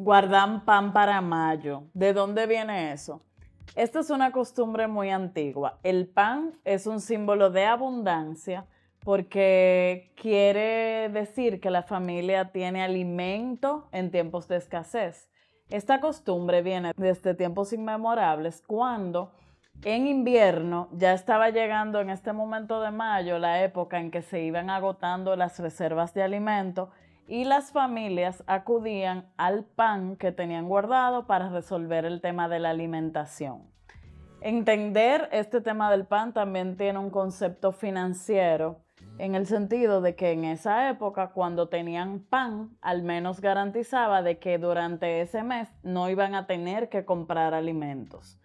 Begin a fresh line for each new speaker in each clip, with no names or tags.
Guardan pan para mayo. ¿De dónde viene eso? Esta es una costumbre muy antigua. El pan es un símbolo de abundancia porque quiere decir que la familia tiene alimento en tiempos de escasez. Esta costumbre viene desde tiempos inmemorables cuando en invierno ya estaba llegando en este momento de mayo la época en que se iban agotando las reservas de alimento y las familias acudían al pan que tenían guardado para resolver el tema de la alimentación. Entender este tema del pan también tiene un concepto financiero en el sentido de que en esa época cuando tenían pan al menos garantizaba de que durante ese mes no iban a tener que comprar alimentos.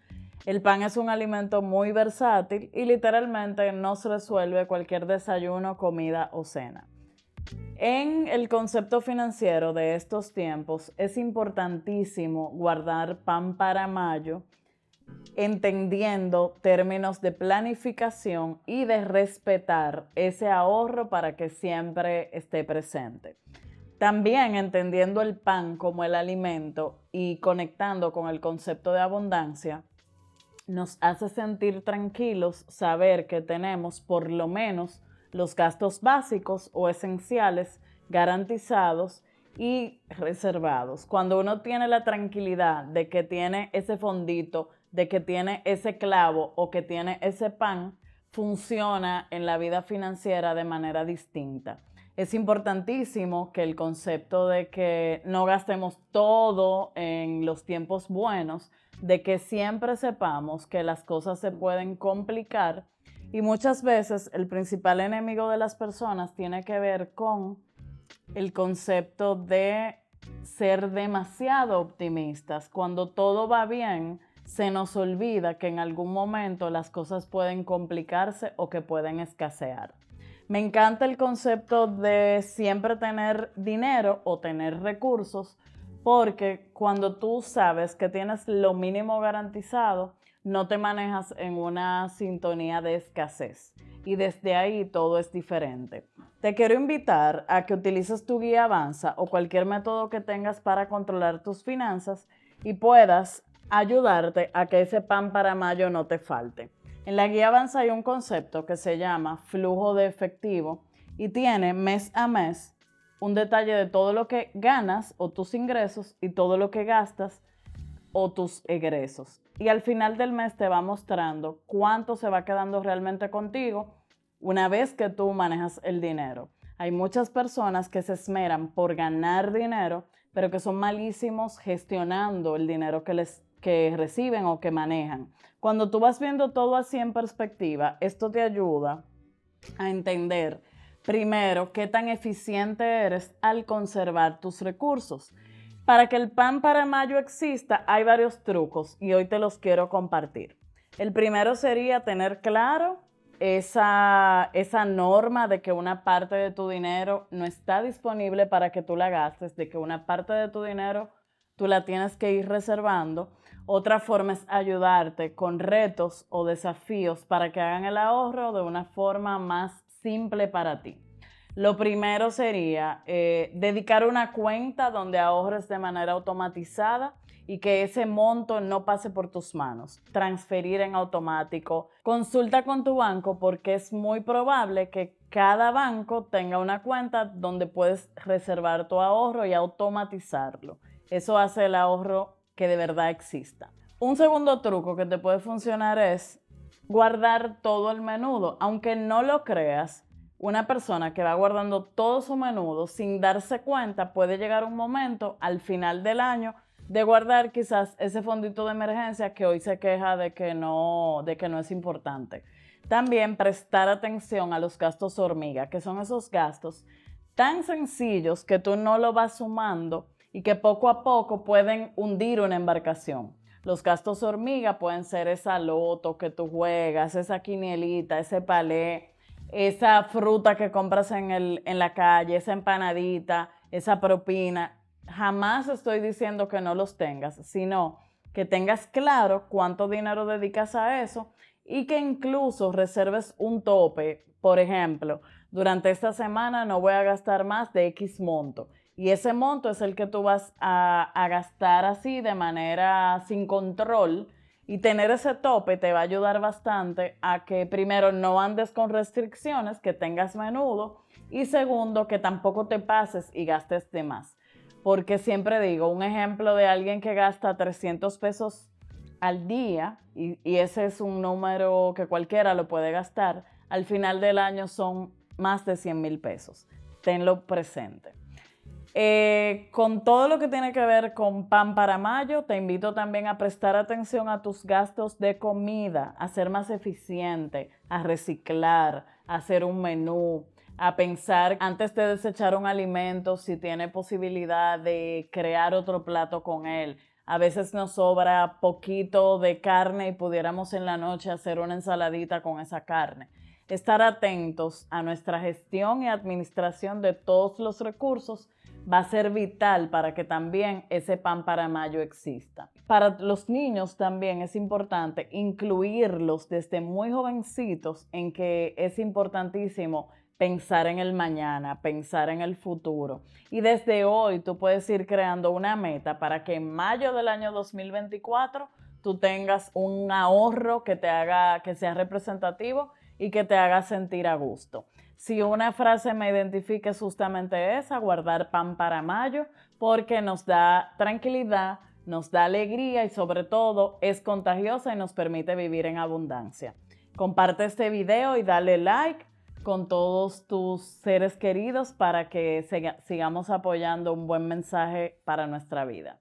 El pan es un alimento muy versátil y literalmente no se resuelve cualquier desayuno, comida o cena. En el concepto financiero de estos tiempos es importantísimo guardar pan para mayo, entendiendo términos de planificación y de respetar ese ahorro para que siempre esté presente. También entendiendo el pan como el alimento y conectando con el concepto de abundancia, nos hace sentir tranquilos saber que tenemos por lo menos los gastos básicos o esenciales garantizados y reservados. Cuando uno tiene la tranquilidad de que tiene ese fondito, de que tiene ese clavo o que tiene ese pan, funciona en la vida financiera de manera distinta. Es importantísimo que el concepto de que no gastemos todo en los tiempos buenos, de que siempre sepamos que las cosas se pueden complicar y muchas veces el principal enemigo de las personas tiene que ver con el concepto de ser demasiado optimistas. Cuando todo va bien, se nos olvida que en algún momento las cosas pueden complicarse o que pueden escasear. Me encanta el concepto de siempre tener dinero o tener recursos porque cuando tú sabes que tienes lo mínimo garantizado, no te manejas en una sintonía de escasez y desde ahí todo es diferente. Te quiero invitar a que utilices tu guía Avanza o cualquier método que tengas para controlar tus finanzas y puedas ayudarte a que ese pan para mayo no te falte. En la guía Avanza hay un concepto que se llama flujo de efectivo y tiene mes a mes un detalle de todo lo que ganas o tus ingresos y todo lo que gastas o tus egresos. Y al final del mes te va mostrando cuánto se va quedando realmente contigo una vez que tú manejas el dinero. Hay muchas personas que se esmeran por ganar dinero, pero que son malísimos gestionando el dinero que les que reciben o que manejan. Cuando tú vas viendo todo así en perspectiva, esto te ayuda a entender primero qué tan eficiente eres al conservar tus recursos. Para que el pan para mayo exista, hay varios trucos y hoy te los quiero compartir. El primero sería tener claro esa, esa norma de que una parte de tu dinero no está disponible para que tú la gastes, de que una parte de tu dinero tú la tienes que ir reservando. Otra forma es ayudarte con retos o desafíos para que hagan el ahorro de una forma más simple para ti. Lo primero sería eh, dedicar una cuenta donde ahorres de manera automatizada y que ese monto no pase por tus manos. Transferir en automático. Consulta con tu banco porque es muy probable que cada banco tenga una cuenta donde puedes reservar tu ahorro y automatizarlo. Eso hace el ahorro que de verdad exista. Un segundo truco que te puede funcionar es guardar todo el menudo. Aunque no lo creas, una persona que va guardando todo su menudo sin darse cuenta puede llegar un momento al final del año de guardar quizás ese fondito de emergencia que hoy se queja de que no, de que no es importante. También prestar atención a los gastos hormiga, que son esos gastos tan sencillos que tú no lo vas sumando y que poco a poco pueden hundir una embarcación. Los gastos hormiga pueden ser esa loto que tú juegas, esa quinielita, ese palé, esa fruta que compras en, el, en la calle, esa empanadita, esa propina. Jamás estoy diciendo que no los tengas, sino que tengas claro cuánto dinero dedicas a eso y que incluso reserves un tope. Por ejemplo, durante esta semana no voy a gastar más de X monto Y ese monto es el que tú vas a, a gastar así de manera sin control. Y tener ese tope te va a ayudar bastante a que primero no andes con restricciones, que tengas menudo y segundo, que tampoco te pases y gastes de más. Porque siempre digo, un ejemplo de alguien que gasta 300 pesos al día, y, ese es un número que cualquiera lo puede gastar, al final del año son más de 100 mil pesos. Tenlo presente. Eh, con todo lo que tiene que ver con pan para mayo, te invito también a prestar atención a tus gastos de comida, a ser más eficiente, a reciclar, a hacer un menú, a pensar antes de desechar un alimento si tiene posibilidad de crear otro plato con él. A veces nos sobra poquito de carne y pudiéramos en la noche hacer una ensaladita con esa carne. Estar atentos a nuestra gestión y administración de todos los recursos va a ser vital para que también ese pan para mayo exista. Para los niños también es importante incluirlos desde muy jovencitos en que es importantísimo pensar en el mañana, pensar en el futuro. Y desde hoy tú puedes ir creando una meta para que en mayo del año 2024 tú tengas un ahorro que te haga, que sea representativo y que te haga sentir a gusto. Si una frase me identifica es justamente esa, guardar pan para mayo, porque nos da tranquilidad, nos da alegría y sobre todo es contagiosa y nos permite vivir en abundancia. Comparte este video y dale like con todos tus seres queridos para que sigamos apoyando un buen mensaje para nuestra vida.